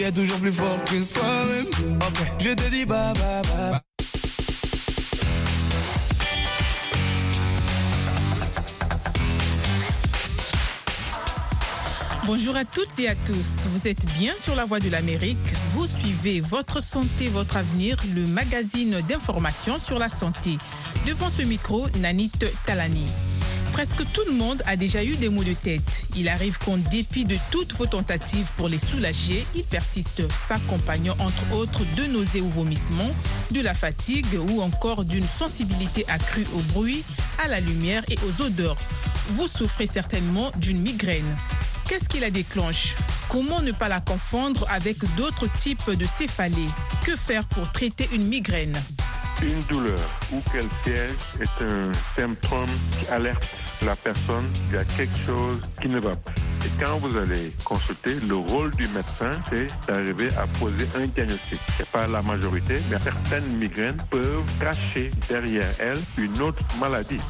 crier toujours plus fort que. Ok, je te dis bye bye bye. Bonjour à toutes et à tous. Vous êtes bien sur la voie de l'Amérique. Vous suivez Votre santé, votre avenir, le magazine d'information sur la santé. Devant ce micro, Nanit Talani. Presque tout le monde a déjà eu des maux de tête. Il arrive qu'en dépit de toutes vos tentatives pour les soulager, ils persistent, s'accompagnant entre autres de nausées ou vomissements, de la fatigue ou encore d'une sensibilité accrue au bruit, à la lumière et aux odeurs. Vous souffrez certainement d'une migraine. Qu'est-ce qui la déclenche? Comment ne pas la confondre avec d'autres types de céphalées? Que faire pour traiter une migraine? Une douleur ou qu'elle siège est un symptôme qui alerte la personne qu'il y a quelque chose qui ne va pas. Et quand vous allez consulter, le rôle du médecin, c'est d'arriver à poser un diagnostic. C'est pas la majorité, mais certaines migraines peuvent cacher derrière elles une autre maladie.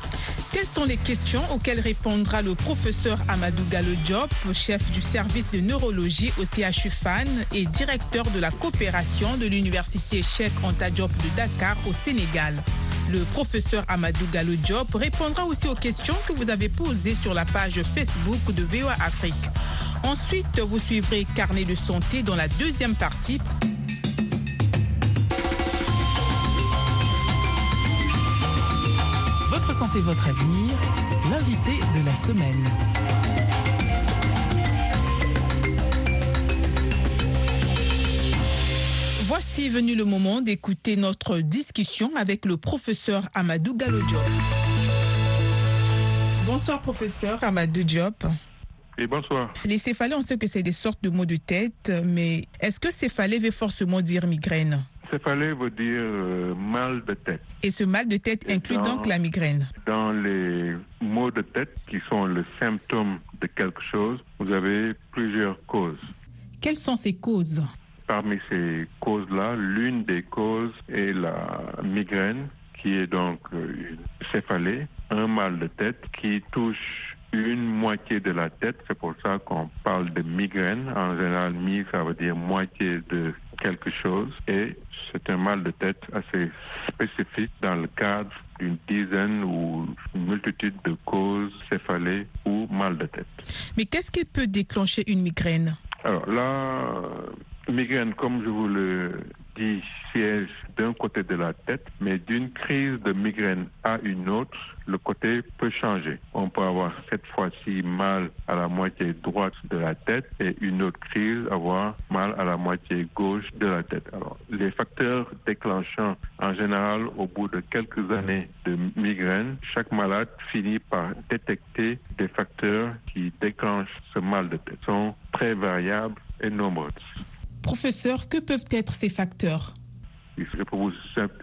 Quelles sont les questions auxquelles répondra le professeur Amadou Gallo Diop, chef du service de neurologie au CHU FAN et directeur de la coopération de l'université Cheikh Anta Diop de Dakar au Sénégal? Le professeur Amadou Gallo Diop répondra aussi aux questions que vous avez posées sur la page Facebook de VOA Afrique. Ensuite, vous suivrez Carnet de santé dans la deuxième partie. Santé, votre avenir, l'invité de la semaine. Voici venu le moment d'écouter notre discussion avec le professeur Amadou Gallo Diop. Bonsoir professeur Amadou Diop. Et bonsoir. Les céphalées, on sait que c'est des sortes de maux de tête, mais est-ce que céphalée veut forcément dire migraine? Céphalée veut dire euh, mal de tête. Et ce mal de tête Et inclut dans- donc la migraine Dans les maux de tête qui sont le symptôme de quelque chose, vous avez plusieurs causes. Quelles sont ces causes? Parmi ces causes-là, l'une des causes est la migraine, qui est donc euh, une céphalée, un mal de tête qui touche une moitié de la tête. C'est pour ça qu'on parle de migraine. En général, mi, ça veut dire moitié de quelque chose. Et c'est un mal de tête assez spécifique dans le cadre d'une dizaine ou une multitude de causes céphalées ou mal de tête. Mais qu'est-ce qui peut déclencher une migraine? Alors là, euh, migraine, comme je vous le siège d'un côté de la tête, mais d'une crise de migraine à une autre, le côté peut changer. On peut avoir cette fois-ci mal à la moitié droite de la tête et une autre crise avoir mal à la moitié gauche de la tête. Alors, les facteurs déclenchants, en général, au bout de quelques années de migraine, chaque malade finit par détecter des facteurs qui déclenchent ce mal de tête. Sont très variables et nombreux. Professeur, que peuvent être ces facteurs? Je peux vous,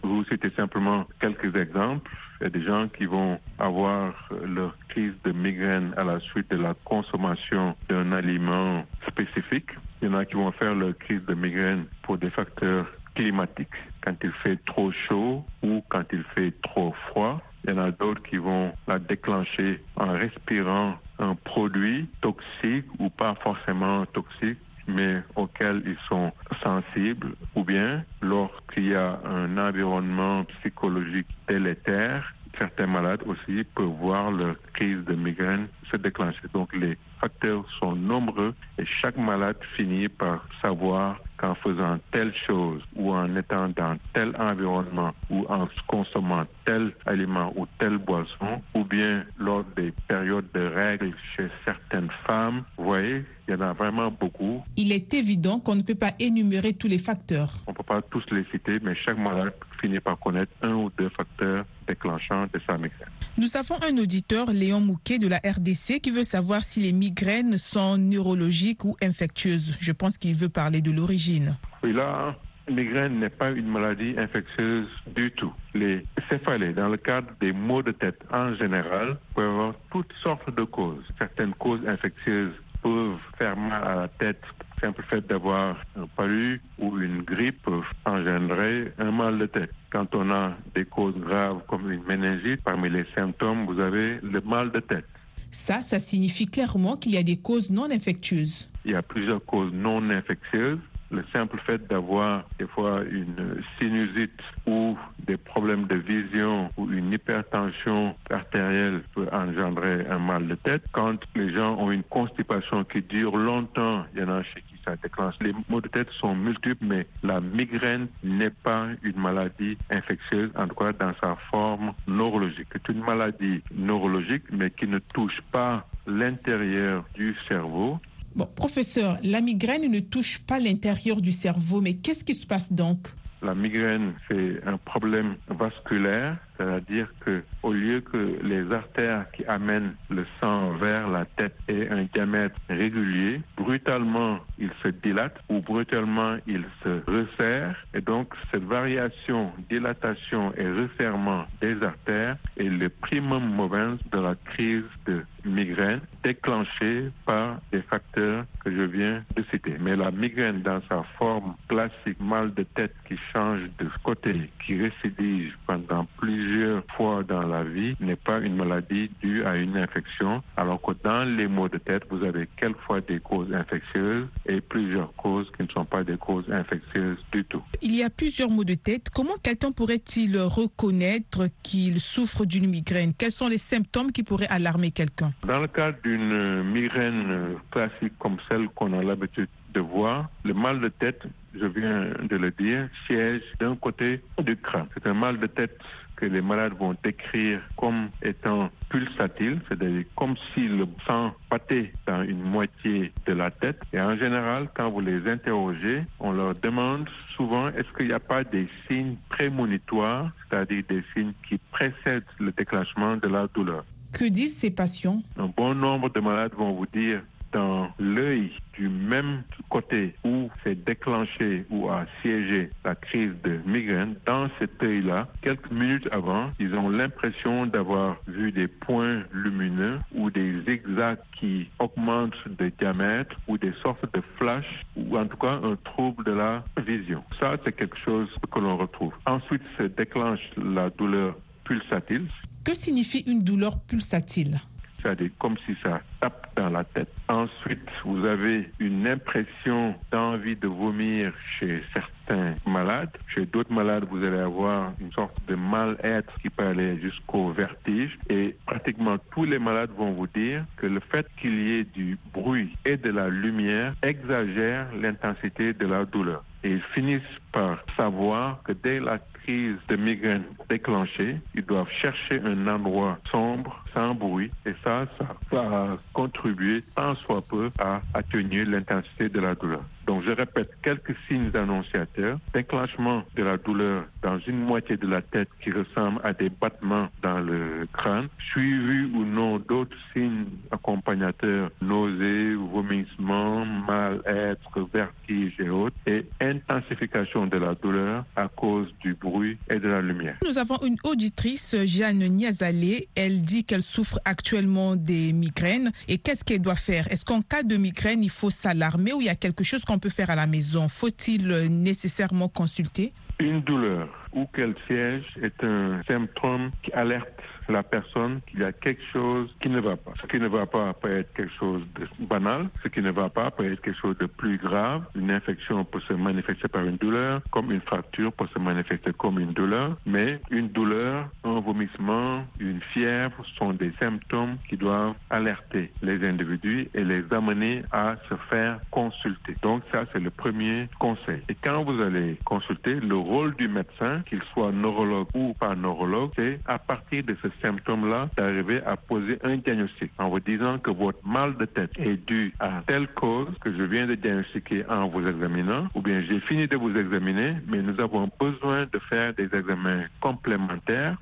vous citer simplement quelques exemples. Il y a des gens qui vont avoir leur crise de migraine à la suite de la consommation d'un aliment spécifique. Il y en a qui vont faire leur crise de migraine pour des facteurs climatiques, quand il fait trop chaud ou quand il fait trop froid. Il y en a d'autres qui vont la déclencher en respirant un produit toxique ou pas forcément toxique mais auxquels ils sont sensibles, ou bien lorsqu'il y a un environnement psychologique délétère, certains malades aussi peuvent voir leur crise de migraine se déclencher. Donc les facteurs sont nombreux et chaque malade finit par savoir qu'en faisant telle chose ou en étant dans tel environnement ou en consommant tel aliment ou telle boisson ou bien lors des périodes de règles chez certaines femmes, vous voyez, il y en a vraiment beaucoup. Il est évident qu'on ne peut pas énumérer tous les facteurs. On ne peut pas tous les citer, mais chaque malade finit par connaître un ou deux facteurs déclenchants de sa migraine. Nous avons un auditeur, Léon Mouquet de la RDC, qui veut savoir si les migraines sont neurologiques ou infectieuses. Je pense qu'il veut parler de l'origine. Oui, là, migraine n'est pas une maladie infectieuse du tout. Les céphalées, dans le cadre des maux de tête en général, peuvent avoir toutes sortes de causes. Certaines causes infectieuses peuvent faire mal à la tête. Simple fait d'avoir un palu ou une grippe peut engendrer un mal de tête. Quand on a des causes graves comme une méningite, parmi les symptômes, vous avez le mal de tête. Ça, ça signifie clairement qu'il y a des causes non infectieuses. Il y a plusieurs causes non infectieuses le simple fait d'avoir des fois une sinusite ou des problèmes de vision ou une hypertension artérielle peut engendrer un mal de tête. Quand les gens ont une constipation qui dure longtemps, il y en a chez qui ça déclenche. Les maux de tête sont multiples, mais la migraine n'est pas une maladie infectieuse, en tout cas dans sa forme neurologique. C'est une maladie neurologique, mais qui ne touche pas l'intérieur du cerveau. Bon, professeur, la migraine ne touche pas l'intérieur du cerveau, mais qu'est-ce qui se passe donc? La migraine, c'est un problème vasculaire c'est-à-dire que au lieu que les artères qui amènent le sang vers la tête aient un diamètre régulier, brutalement ils se dilatent ou brutalement ils se resserrent. Et donc cette variation, dilatation et resserrement des artères est le primum movens de la crise de migraine déclenchée par des facteurs que je viens de citer. Mais la migraine dans sa forme classique, mal de tête qui change de côté, qui récidive pendant plusieurs plusieurs fois dans la vie n'est pas une maladie due à une infection, alors que dans les maux de tête, vous avez quelquefois des causes infectieuses et plusieurs causes qui ne sont pas des causes infectieuses du tout. Il y a plusieurs maux de tête. Comment quelqu'un pourrait-il reconnaître qu'il souffre d'une migraine? Quels sont les symptômes qui pourraient alarmer quelqu'un? Dans le cas d'une migraine classique comme celle qu'on a l'habitude de voir, le mal de tête, je viens de le dire, siège d'un côté du crâne. C'est un mal de tête que les malades vont décrire comme étant pulsatile, c'est-à-dire comme si le sang pâtait dans une moitié de la tête. Et en général, quand vous les interrogez, on leur demande souvent est-ce qu'il n'y a pas des signes prémonitoires, c'est-à-dire des signes qui précèdent le déclenchement de la douleur? Que disent ces patients? Un bon nombre de malades vont vous dire dans l'œil du même côté où s'est déclenché ou a siégé la crise de migraine, dans cet œil-là, quelques minutes avant, ils ont l'impression d'avoir vu des points lumineux ou des zigzags qui augmentent de diamètre ou des sortes de flashs ou en tout cas un trouble de la vision. Ça, c'est quelque chose que l'on retrouve. Ensuite se déclenche la douleur pulsatile. Que signifie une douleur pulsatile? C'est-à-dire comme si ça tape dans la tête. Ensuite, vous avez une impression d'envie de vomir chez certains malades. Chez d'autres malades, vous allez avoir une sorte de mal-être qui peut aller jusqu'au vertige. Et pratiquement tous les malades vont vous dire que le fait qu'il y ait du bruit et de la lumière exagère l'intensité de la douleur. Et ils finissent par savoir que dès la crise de migraine déclenchée, ils doivent chercher un endroit sombre, sans bruit, et ça, ça va contribuer tant soit peu à atténuer l'intensité de la douleur. Donc, je répète, quelques signes annonciateurs. Déclenchement de la douleur dans une moitié de la tête qui ressemble à des battements dans le crâne, suivi ou non d'autres signes accompagnateurs, nausées, vomissements, mal-être, vertige et autres, et intensification de la douleur à cause du bruit et de la lumière. Nous avons une auditrice, Jeanne Niazalé. Elle dit qu'elle souffre actuellement des migraines. Et qu'est-ce qu'elle doit faire? Est-ce qu'en cas de migraine, il faut s'alarmer ou il y a quelque chose qu'on peut faire à la maison? Faut-il nécessairement consulter? Une douleur ou qu'elle siège est un symptôme qui alerte la personne qu'il y a quelque chose qui ne va pas. Ce qui ne va pas peut être quelque chose de banal, ce qui ne va pas peut être quelque chose de plus grave. Une infection peut se manifester par une douleur, comme une fracture peut se manifester comme une douleur, mais une douleur, un vomissement, une fièvre sont des symptômes qui doivent alerter les individus et les amener à se faire consulter. Donc ça, c'est le premier conseil. Et quand vous allez consulter, le rôle du médecin, qu'il soit neurologue ou pas neurologue, c'est à partir de ce symptômes-là d'arriver à poser un diagnostic en vous disant que votre mal de tête est dû à telle cause que je viens de diagnostiquer en vous examinant, ou bien j'ai fini de vous examiner, mais nous avons besoin de faire des examens complémentaires.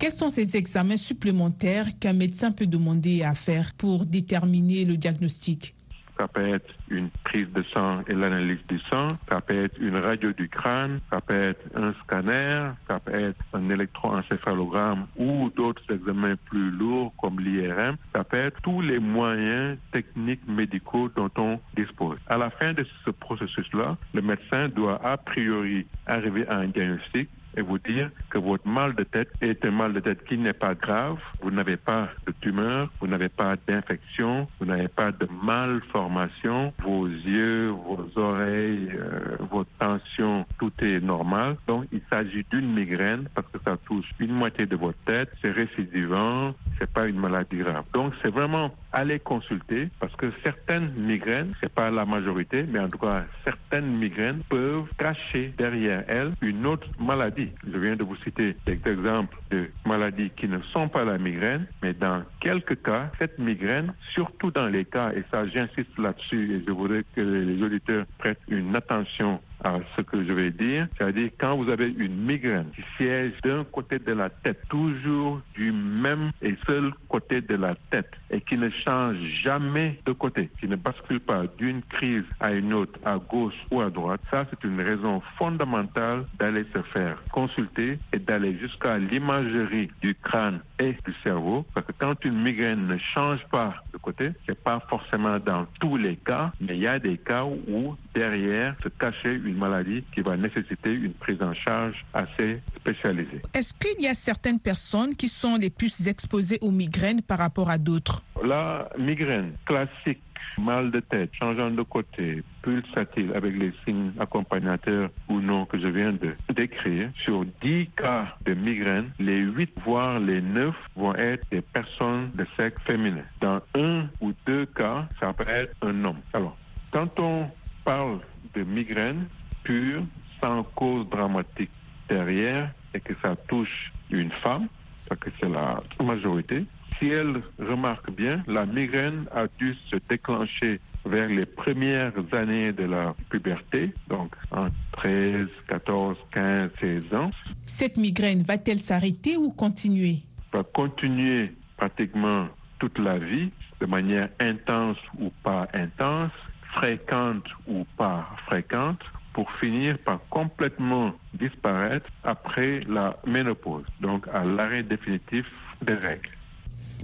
Quels sont ces examens supplémentaires qu'un médecin peut demander à faire pour déterminer le diagnostic? Ça peut être une prise de sang et l'analyse du sang, ça peut être une radio du crâne, ça peut être un scanner, ça peut être un électroencéphalogramme ou d'autres examens plus lourds comme l'IRM, ça peut être tous les moyens techniques médicaux dont on dispose. À la fin de ce processus-là, le médecin doit a priori arriver à un diagnostic et vous dire que votre mal de tête est un mal de tête qui n'est pas grave. Vous n'avez pas de tumeur, vous n'avez pas d'infection, vous n'avez pas de malformation. Vos yeux, vos oreilles, euh, votre tension, tout est normal. Donc, il s'agit d'une migraine parce que ça touche une moitié de votre tête. C'est récidivant, c'est pas une maladie grave. Donc, c'est vraiment aller consulter parce que certaines migraines, c'est pas la majorité, mais en tout cas, certaines migraines peuvent cacher derrière elles une autre maladie. Je viens de vous citer des exemples de maladies qui ne sont pas la migraine, mais dans quelques cas, cette migraine, surtout dans les cas, et ça j'insiste là-dessus et je voudrais que les auditeurs prêtent une attention à ce que je vais dire, c'est-à-dire quand vous avez une migraine qui siège d'un côté de la tête, toujours du même et seul côté de la tête, et qui ne change jamais de côté, qui ne bascule pas d'une crise à une autre, à gauche ou à droite, ça c'est une raison fondamentale d'aller se faire consulter et d'aller jusqu'à l'imagerie du crâne et du cerveau, parce que quand une migraine ne change pas de côté, c'est pas forcément dans tous les cas, mais il y a des cas où derrière se cachait maladie qui va nécessiter une prise en charge assez spécialisée. Est-ce qu'il y a certaines personnes qui sont les plus exposées aux migraines par rapport à d'autres? La migraine classique mal de tête, changeant de côté, pulsatile avec les signes accompagnateurs ou non que je viens de décrire, sur 10 cas de migraine, les 8 voire les 9 vont être des personnes de sexe féminin. Dans un ou deux cas, ça peut être un homme. Alors, quand on parle de migraine pure, sans cause dramatique derrière, et que ça touche une femme, parce que c'est la majorité, si elle remarque bien, la migraine a dû se déclencher vers les premières années de la puberté, donc en 13, 14, 15, 16 ans. Cette migraine va-t-elle s'arrêter ou continuer? Va continuer pratiquement toute la vie, de manière intense ou pas intense, fréquente ou pas fréquente, pour finir par complètement disparaître après la ménopause, donc à l'arrêt définitif des règles.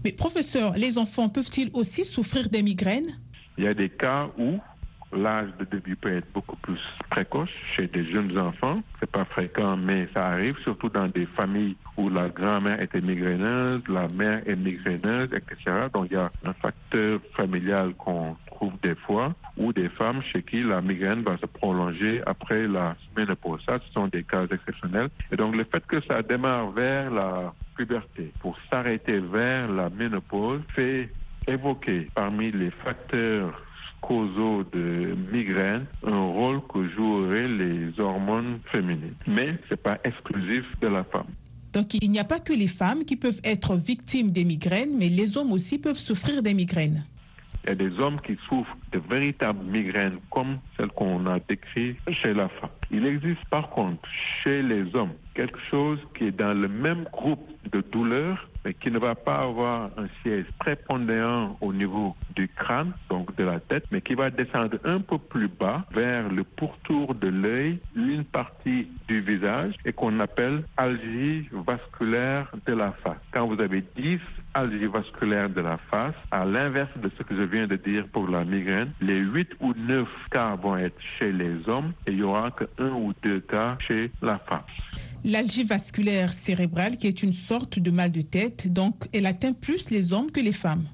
Mais professeur, les enfants peuvent-ils aussi souffrir des migraines? Il y a des cas où l'âge de début peut être beaucoup plus précoce chez des jeunes enfants. C'est pas fréquent, mais ça arrive, surtout dans des familles où la grand-mère était migraineuse, la mère est migraineuse, etc. Donc il y a un facteur familial qu'on trouve des fois, ou des femmes chez qui la migraine va se prolonger après la ménopause. Ça, ce sont des cas exceptionnels. Et donc le fait que ça démarre vers la puberté pour s'arrêter vers la ménopause fait évoquer parmi les facteurs causaux de migraine un rôle que joueraient les hormones féminines. Mais ce n'est pas exclusif de la femme. Donc il n'y a pas que les femmes qui peuvent être victimes des migraines, mais les hommes aussi peuvent souffrir des migraines. Il y a des hommes qui souffrent de véritables migraines comme celles qu'on a décrites chez la femme. Il existe par contre chez les hommes quelque chose qui est dans le même groupe de douleurs, qui ne va pas avoir un siège prépondérant au niveau du crâne, donc de la tête, mais qui va descendre un peu plus bas vers le pourtour de l'œil, une partie du visage, et qu'on appelle algie vasculaire de la face. Quand vous avez 10 algies vasculaires de la face, à l'inverse de ce que je viens de dire pour la migraine, les 8 ou 9 cas vont être chez les hommes et il y aura que un ou deux cas chez la femme. L'algie vasculaire cérébrale, qui est une sorte de mal de tête, donc elle atteint plus les hommes que les femmes.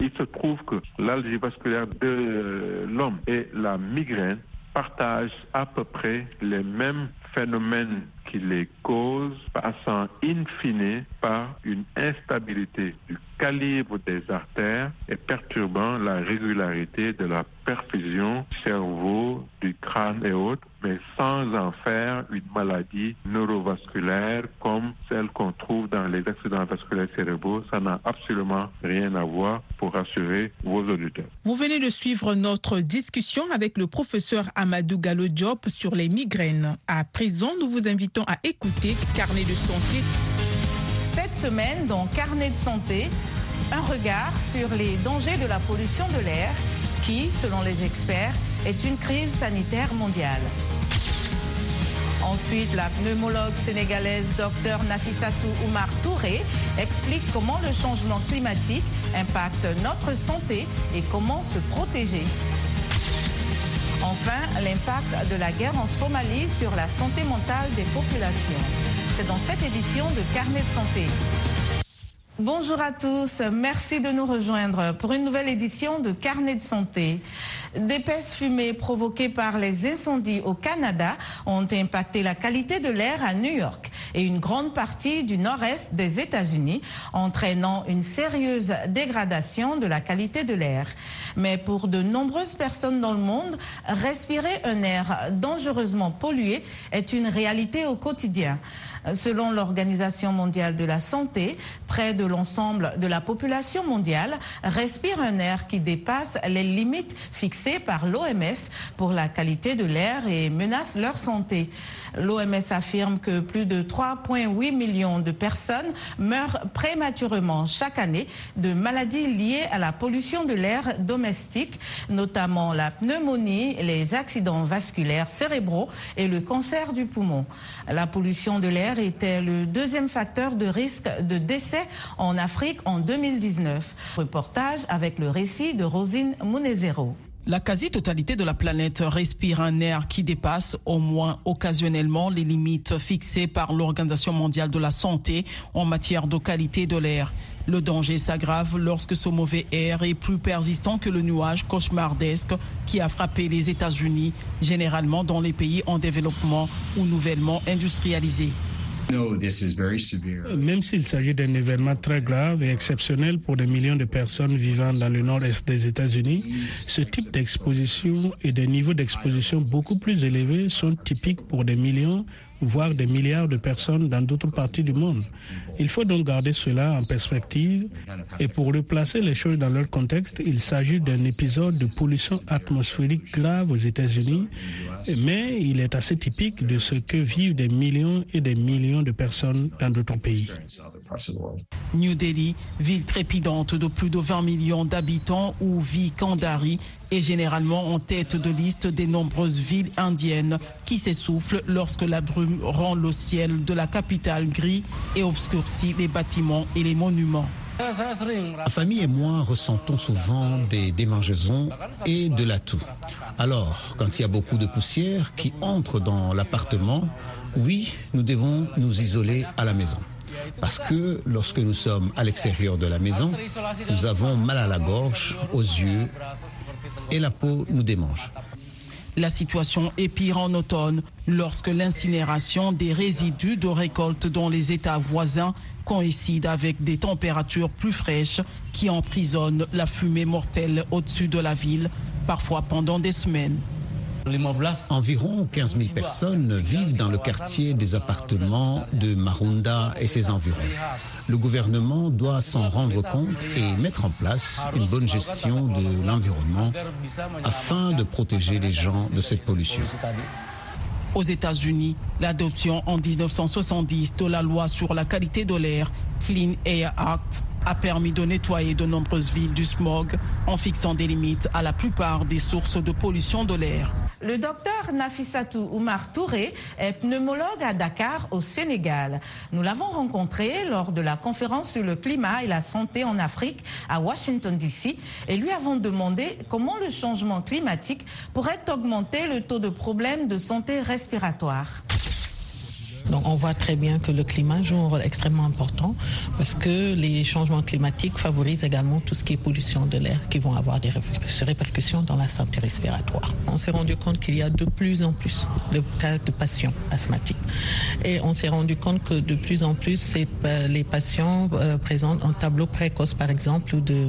Il se trouve que l'algie vasculaire de l'homme et la migraine partagent à peu près les mêmes phénomènes qui les causent, passant in fine par une instabilité du calibre des artères et perturbant la régularité de la perfusion cerveau, du crâne et autres, mais sans en faire une maladie neurovasculaire comme celle qu'on trouve dans les accidents vasculaires cérébraux. Ça n'a absolument rien à voir pour rassurer vos auditeurs. Vous venez de suivre notre discussion avec le professeur Amadou Gallo Diop sur les migraines. À présent, nous vous invitons à écouter Carnet de santé. Cette semaine, dans Carnet de santé, un regard sur les dangers de la pollution de l'air qui, selon les experts, est une crise sanitaire mondiale. Ensuite, la pneumologue sénégalaise Dr Nafissatou Oumar Touré explique comment le changement climatique impacte notre santé et comment se protéger. Enfin, l'impact de la guerre en Somalie sur la santé mentale des populations. C'est dans cette édition de Carnet de santé. Bonjour à tous, merci de nous rejoindre pour une nouvelle édition de Carnet de santé. D'épaisses fumées provoquées par les incendies au Canada ont impacté la qualité de l'air à New York et une grande partie du nord-est des États-Unis, entraînant une sérieuse dégradation de la qualité de l'air. Mais pour de nombreuses personnes dans le monde, respirer un air dangereusement pollué est une réalité au quotidien. Selon l'Organisation mondiale de la santé, près de l'ensemble de la population mondiale respire un air qui dépasse les limites fixées par l'OMS pour la qualité de l'air et menace leur santé. L'OMS affirme que plus de 3,8 millions de personnes meurent prématurément chaque année de maladies liées à la pollution de l'air domestique, notamment la pneumonie, les accidents vasculaires cérébraux et le cancer du poumon. La pollution de l'air était le deuxième facteur de risque de décès en Afrique en 2019. Reportage avec le récit de Rosine Munezero. La quasi-totalité de la planète respire un air qui dépasse au moins occasionnellement les limites fixées par l'Organisation mondiale de la santé en matière de qualité de l'air. Le danger s'aggrave lorsque ce mauvais air est plus persistant que le nuage cauchemardesque qui a frappé les États-Unis, généralement dans les pays en développement ou nouvellement industrialisés. Même s'il s'agit d'un événement très grave et exceptionnel pour des millions de personnes vivant dans le nord-est des États-Unis, ce type d'exposition et des niveaux d'exposition beaucoup plus élevés sont typiques pour des millions voire des milliards de personnes dans d'autres parties du monde. Il faut donc garder cela en perspective et pour replacer les choses dans leur contexte, il s'agit d'un épisode de pollution atmosphérique grave aux États-Unis, mais il est assez typique de ce que vivent des millions et des millions de personnes dans d'autres pays. New Delhi, ville trépidante de plus de 20 millions d'habitants où vit Kandari, est généralement en tête de liste des nombreuses villes indiennes qui s'essoufflent lorsque la brume rend le ciel de la capitale gris et obscurcit les bâtiments et les monuments. Ma famille et moi ressentons souvent des démangeaisons et de la toux. Alors, quand il y a beaucoup de poussière qui entre dans l'appartement, oui, nous devons nous isoler à la maison. Parce que lorsque nous sommes à l'extérieur de la maison, nous avons mal à la gorge, aux yeux et la peau nous démange. La situation est pire en automne lorsque l'incinération des résidus de récolte dans les États voisins coïncide avec des températures plus fraîches qui emprisonnent la fumée mortelle au-dessus de la ville, parfois pendant des semaines. Environ 15 000 personnes vivent dans le quartier des appartements de Marunda et ses environs. Le gouvernement doit s'en rendre compte et mettre en place une bonne gestion de l'environnement afin de protéger les gens de cette pollution. Aux États-Unis, l'adoption en 1970 de la loi sur la qualité de l'air, Clean Air Act, a permis de nettoyer de nombreuses villes du smog en fixant des limites à la plupart des sources de pollution de l'air. Le docteur Nafissatou Oumar Touré est pneumologue à Dakar, au Sénégal. Nous l'avons rencontré lors de la conférence sur le climat et la santé en Afrique à Washington, D.C. et lui avons demandé comment le changement climatique pourrait augmenter le taux de problèmes de santé respiratoire. Donc on voit très bien que le climat joue un rôle extrêmement important parce que les changements climatiques favorisent également tout ce qui est pollution de l'air qui vont avoir des répercussions dans la santé respiratoire. On s'est rendu compte qu'il y a de plus en plus de cas de patients asthmatiques et on s'est rendu compte que de plus en plus les patients présentent un tableau précoce par exemple de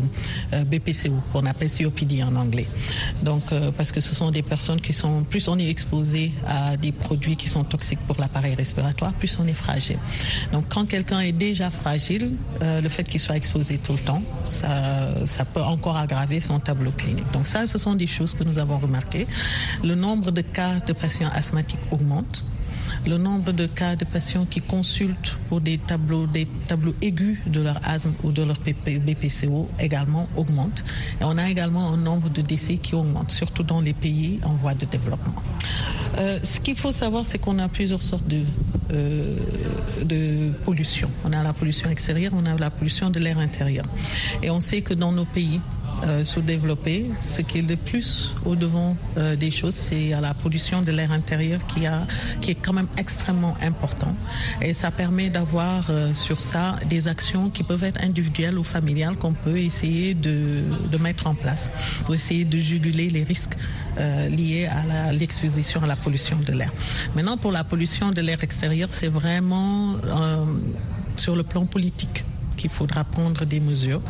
BPCO qu'on appelle COPD en anglais. Donc parce que ce sont des personnes qui sont plus on est exposé à des produits qui sont toxiques pour l'appareil respiratoire plus on est fragile. Donc quand quelqu'un est déjà fragile, euh, le fait qu'il soit exposé tout le temps, ça, ça peut encore aggraver son tableau clinique. Donc ça, ce sont des choses que nous avons remarquées. Le nombre de cas de patients asthmatiques augmente le nombre de cas de patients qui consultent pour des tableaux, des tableaux aigus de leur asthme ou de leur BPCO également augmente. Et on a également un nombre de décès qui augmente, surtout dans les pays en voie de développement. Euh, ce qu'il faut savoir, c'est qu'on a plusieurs sortes de, euh, de pollution. On a la pollution extérieure, on a la pollution de l'air intérieur. Et on sait que dans nos pays, euh, sous-développés, ce qui est le plus au devant euh, des choses, c'est la pollution de l'air intérieur qui, a, qui est quand même extrêmement important. Et ça permet d'avoir euh, sur ça des actions qui peuvent être individuelles ou familiales qu'on peut essayer de, de, mettre en place pour essayer de juguler les risques liés à l'exposition à la pollution de l'air. Maintenant, pour la pollution de l'air extérieur, c'est vraiment sur le plan politique qu'il faudra prendre des mesures.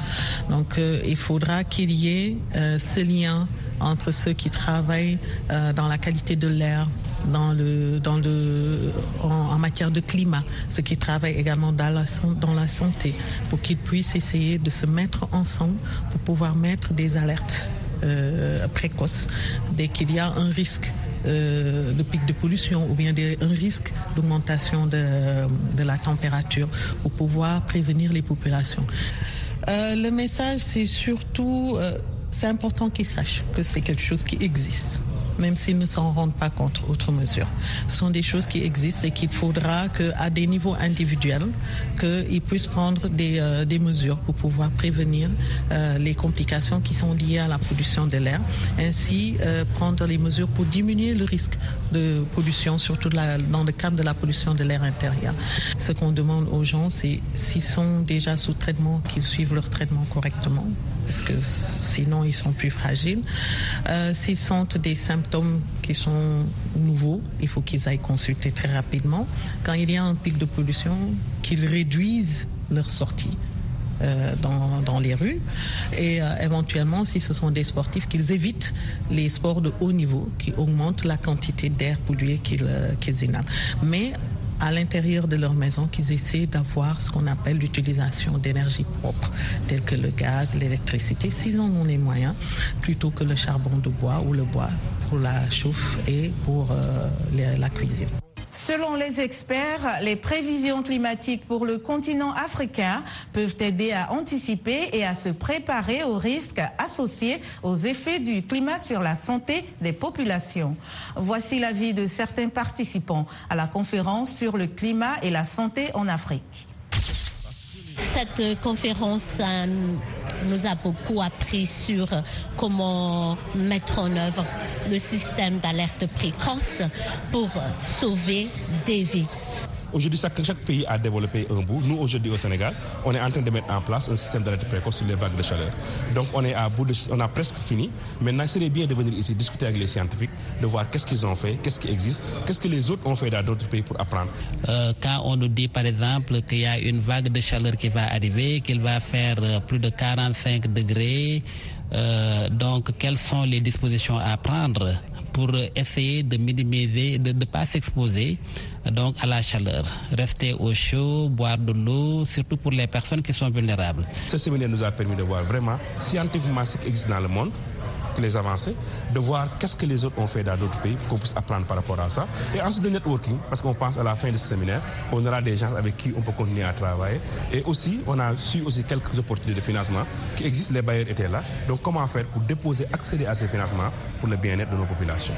Donc euh, il faudra qu'il y ait euh, ce lien entre ceux qui travaillent euh, dans la qualité de l'air, dans le, dans le, en, matière de climat, ceux qui travaillent également dans la, dans la santé, pour qu'ils puissent essayer de se mettre ensemble pour pouvoir mettre des alertes précoces dès qu'il y a un risque euh, de pic de pollution ou bien un risque d'augmentation de, la température pour pouvoir prévenir les populations. Euh, le message, c'est surtout, euh, c'est important qu'ils sachent que c'est quelque chose qui existe même s'ils ne s'en rendent pas compte, autre mesure. Ce sont des choses qui existent et qu'il faudra qu'à des niveaux individuels, qu'ils puissent prendre des, euh, mesures pour pouvoir prévenir euh, les complications qui sont liées à la pollution de l'air, ainsi euh, prendre les mesures pour diminuer le risque de pollution, surtout dans le cadre de la pollution de l'air intérieur. Ce qu'on demande aux gens, c'est s'ils sont déjà sous traitement, qu'ils suivent leur traitement correctement parce que sinon ils sont plus fragiles. Euh, s'ils sentent des symptômes qui sont nouveaux, il faut qu'ils aillent consulter très rapidement. Quand il y a un pic de pollution, qu'ils réduisent leur sortie. Euh, dans, les rues et euh, éventuellement si ce sont des sportifs qu'ils évitent les sports de haut niveau qui augmentent la quantité d'air pollué qu'ils inhalent. Mais à l'intérieur de leur maison qu'ils essaient d'avoir ce qu'on appelle l'utilisation d'énergie propre, telle que le gaz, l'électricité, s'ils en ont les moyens, plutôt que le charbon de bois ou le bois pour la chauffe et pour euh, la cuisine. Selon les experts, les prévisions climatiques pour le continent africain peuvent aider à anticiper et à se préparer aux risques associés aux effets du climat sur la santé des populations. Voici l'avis de certains participants à la conférence sur le climat et la santé en Afrique. Cette conférence euh, nous a beaucoup appris sur comment mettre en œuvre le système d'alerte précoce pour sauver des vies. Aujourd'hui, chaque, pays a développé un bout. Nous, aujourd'hui, au Sénégal, on est en train de mettre en place un système d'alerte précoce sur les vagues de chaleur. Donc, on, est à bout de, on a presque fini. Maintenant, serait bien de venir ici discuter avec les scientifiques, de voir qu'est-ce qu'ils ont fait, qu'est-ce qui existe, qu'est-ce que les autres ont fait dans d'autres pays pour apprendre. Euh, quand on nous dit, par exemple, qu'il y a une vague de chaleur qui va arriver, qu'il va faire euh, plus de 45 degrés, euh, donc, quelles sont les dispositions à prendre pour essayer de minimiser, de ne pas s'exposer donc à la chaleur. Rester au chaud, boire de l'eau, surtout pour les personnes qui sont vulnérables. Ce séminaire nous a permis de voir vraiment scientifiquement ce qui existe dans le monde les avancées, de voir qu'est-ce que les autres ont fait dans d'autres pays pour qu'on puisse apprendre par rapport à ça. Et ensuite de networking, parce qu'on pense à la fin de ce séminaire, on aura des gens avec qui on peut continuer à travailler. Et aussi, on a su aussi quelques opportunités de financement qui existent, les bailleurs étaient là. Donc comment faire pour déposer, accéder à ces financements pour le bien-être de nos populations?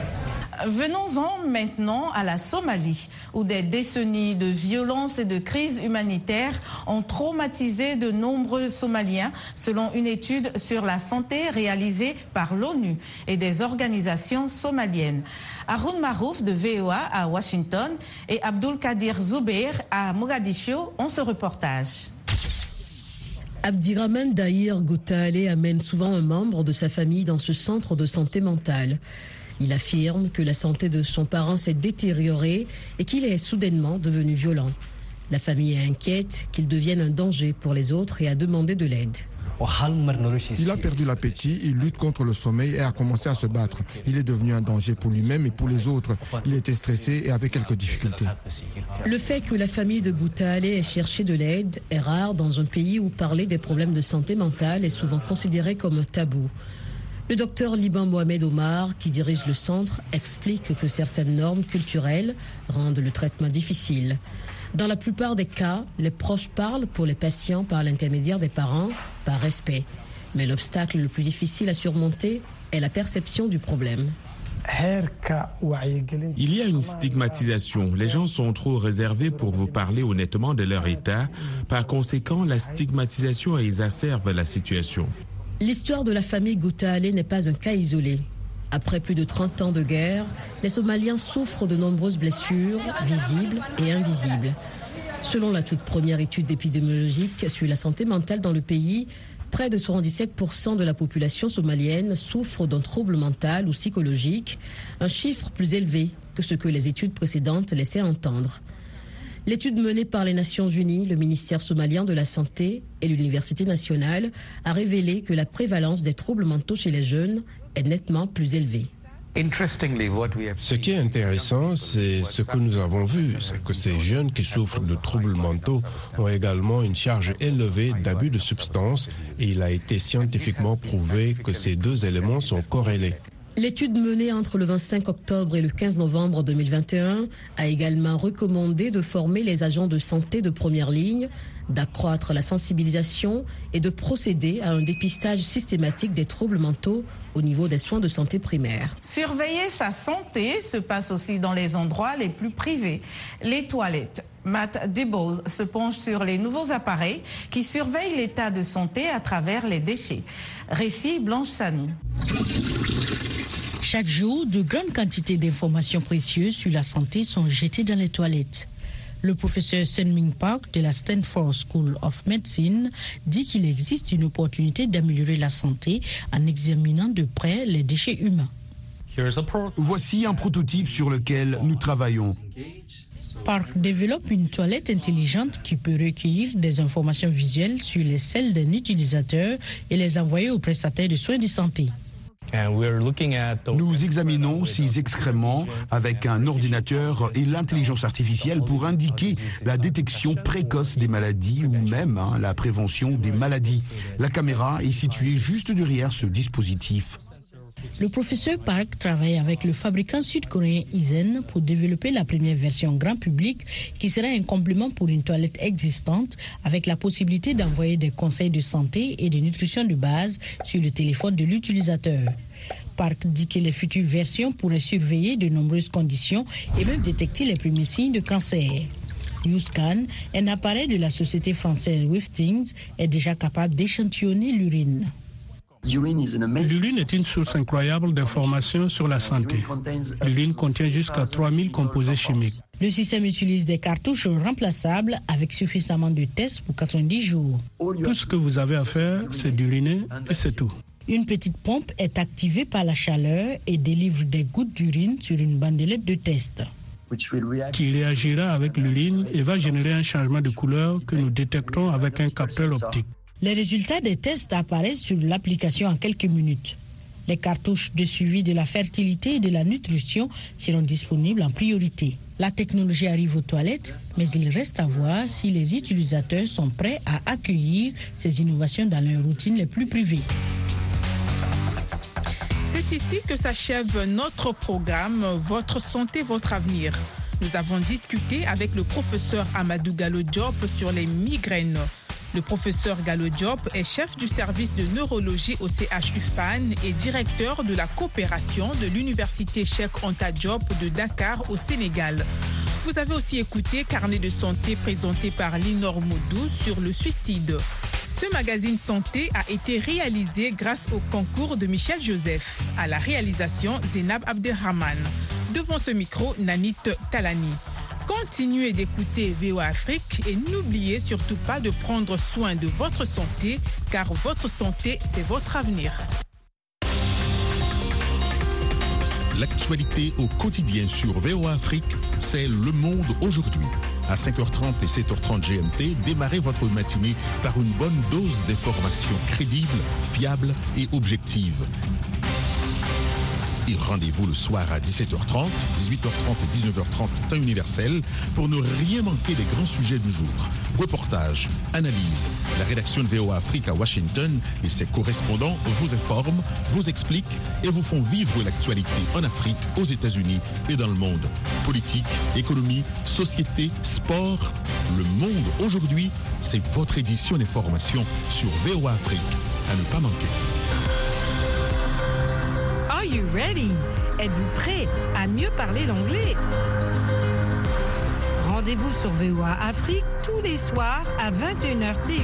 Venons-en maintenant à la Somalie, où des décennies de violence et de crise humanitaire ont traumatisé de nombreux Somaliens, selon une étude sur la santé réalisée par l'ONU et des organisations somaliennes. Arun Marouf de VOA à Washington et Abdul Kadir Zubair à Mogadiscio ont ce reportage. Abdirahman Dahir Goutale amène souvent un membre de sa famille dans ce centre de santé mentale. Il affirme que la santé de son parent s'est détériorée et qu'il est soudainement devenu violent. La famille est inquiète qu'il devienne un danger pour les autres et a demandé de l'aide. Il a perdu l'appétit, il lutte contre le sommeil et a commencé à se battre. Il est devenu un danger pour lui-même et pour les autres. Il était stressé et avait quelques difficultés. Le fait que la famille de Goutale ait cherché de l'aide est rare dans un pays où parler des problèmes de santé mentale est souvent considéré comme tabou. Le docteur Liban Mohamed Omar, qui dirige le centre, explique que certaines normes culturelles rendent le traitement difficile. Dans la plupart des cas, les proches parlent pour les patients par l'intermédiaire des parents, par respect. Mais l'obstacle le plus difficile à surmonter est la perception du problème. Il y a une stigmatisation. Les gens sont trop réservés pour vous parler honnêtement de leur état. Par conséquent, la stigmatisation exacerbe la situation. L'histoire de la famille Goutale n'est pas un cas isolé. Après plus de 30 ans de guerre, les Somaliens souffrent de nombreuses blessures, visibles et invisibles. Selon la toute première étude épidémiologique sur la santé mentale dans le pays, près de 77% de la population somalienne souffre d'un trouble mental ou psychologique, un chiffre plus élevé que ce que les études précédentes laissaient entendre. L'étude menée par les Nations Unies, le ministère somalien de la Santé et l'Université nationale a révélé que la prévalence des troubles mentaux chez les jeunes est nettement plus élevée. Ce qui est intéressant, c'est ce que nous avons vu, c'est que ces jeunes qui souffrent de troubles mentaux ont également une charge élevée d'abus de substances et il a été scientifiquement prouvé que ces deux éléments sont corrélés. L'étude menée entre le 25 octobre et le 15 novembre 2021 a également recommandé de former les agents de santé de première ligne, d'accroître la sensibilisation et de procéder à un dépistage systématique des troubles mentaux au niveau des soins de santé primaires. Surveiller sa santé se passe aussi dans les endroits les plus privés, les toilettes. Matt Dibble se penche sur les nouveaux appareils qui surveillent l'état de santé à travers les déchets. Récit Blanche Sanou. Chaque jour, de grandes quantités d'informations précieuses sur la santé sont jetées dans les toilettes. Le professeur Senming Park de la Stanford School of Medicine dit qu'il existe une opportunité d'améliorer la santé en examinant de près les déchets humains. Voici un prototype sur lequel nous travaillons. Park développe une toilette intelligente qui peut recueillir des informations visuelles sur les selles d'un utilisateur et les envoyer au prestataire de soins de santé. Nous examinons ces excréments avec un ordinateur et l'intelligence artificielle pour indiquer la détection précoce des maladies ou même hein, la prévention des maladies. La caméra est située juste derrière ce dispositif. Le professeur Park travaille avec le fabricant sud-coréen Isen pour développer la première version grand public qui sera un complément pour une toilette existante avec la possibilité d'envoyer des conseils de santé et de nutrition de base sur le téléphone de l'utilisateur. Park dit que les futures versions pourraient surveiller de nombreuses conditions et même détecter les premiers signes de cancer. YouScan, un appareil de la société française Withings, est déjà capable d'échantillonner l'urine. L'urine est une source incroyable d'informations sur la santé. L'urine contient jusqu'à 3000 composés chimiques. Le système utilise des cartouches remplaçables avec suffisamment de tests pour 90 jours. Tout ce que vous avez à faire, c'est d'uriner et c'est tout. Une petite pompe est activée par la chaleur et délivre des gouttes d'urine sur une bandelette de test qui réagira avec l'urine et va générer un changement de couleur que nous détectons avec un capteur optique. Les résultats des tests apparaissent sur l'application en quelques minutes. Les cartouches de suivi de la fertilité et de la nutrition seront disponibles en priorité. La technologie arrive aux toilettes, mais il reste à voir si les utilisateurs sont prêts à accueillir ces innovations dans leurs routines les plus privées. C'est ici que s'achève notre programme Votre santé, votre avenir. Nous avons discuté avec le professeur Amadou Gallo Diop sur les migraines. Le professeur Gallo Diop est chef du service de neurologie au CHU FAN et directeur de la coopération de l'université Cheikh Anta Diop de Dakar au Sénégal. Vous avez aussi écouté Carnet de santé présenté par Linor Moudou sur le suicide. Ce magazine santé a été réalisé grâce au concours de Michel Joseph. À la réalisation, Zénab Abdelrahman. Devant ce micro, Nanit Talani. Continuez d'écouter VOA Afrique et n'oubliez surtout pas de prendre soin de votre santé car votre santé, c'est votre avenir. L'actualité au quotidien sur VOA Afrique, c'est Le Monde aujourd'hui. À 5h30 et 7h30 GMT, démarrez votre matinée par une bonne dose d'informations crédibles, fiables et objectives. Et rendez-vous le soir à 17h30, 18h30 et 19h30 temps universel pour ne rien manquer des grands sujets du jour. Reportages, analyses. La rédaction de VOA Afrique à Washington et ses correspondants vous informent, vous expliquent et vous font vivre l'actualité en Afrique, aux États-Unis et dans le monde. Politique, économie, société, sport. Le monde aujourd'hui, c'est votre édition d'information sur VOA Afrique. À ne pas manquer. You ready? Êtes-vous prêt à mieux parler l'anglais? Rendez-vous sur VOA Afrique tous les soirs à 21h TU.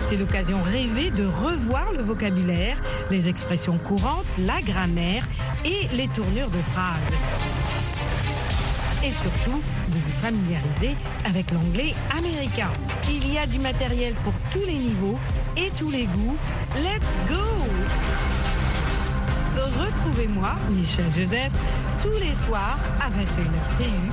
C'est l'occasion rêvée de revoir le vocabulaire, les expressions courantes, la grammaire et les tournures de phrases. Et surtout, de vous familiariser avec l'anglais américain. Il y a du matériel pour tous les niveaux et tous les goûts. Let's go! Retrouvez-moi, Michel Joseph, tous les soirs à 21h TU